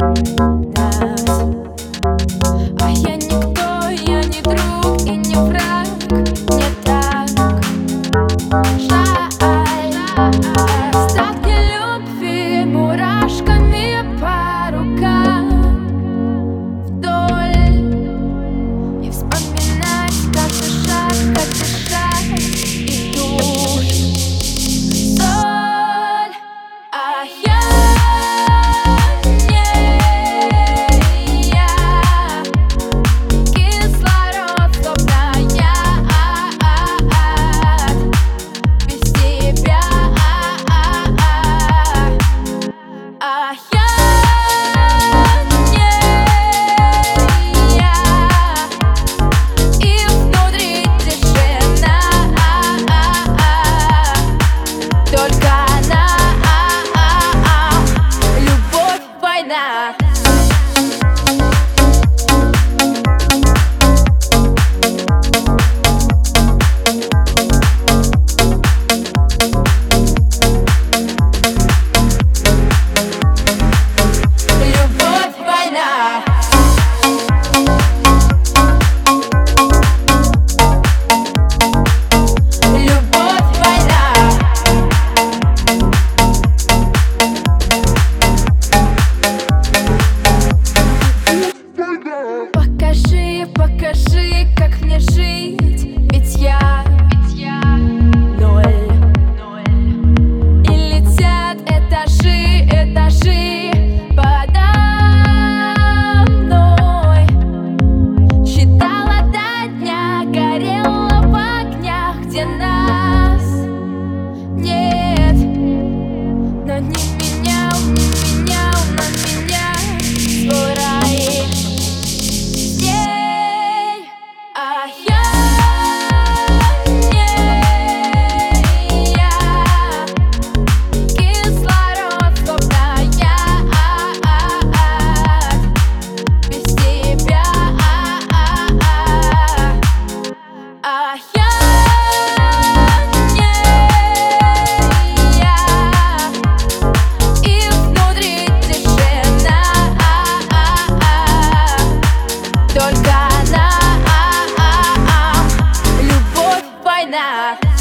Now. that.